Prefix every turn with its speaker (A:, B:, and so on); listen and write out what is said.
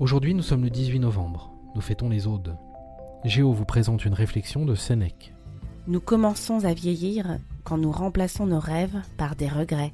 A: Aujourd'hui, nous sommes le 18 novembre. Nous fêtons les Audes. Géo vous présente une réflexion de Sénèque.
B: Nous commençons à vieillir quand nous remplaçons nos rêves par des regrets.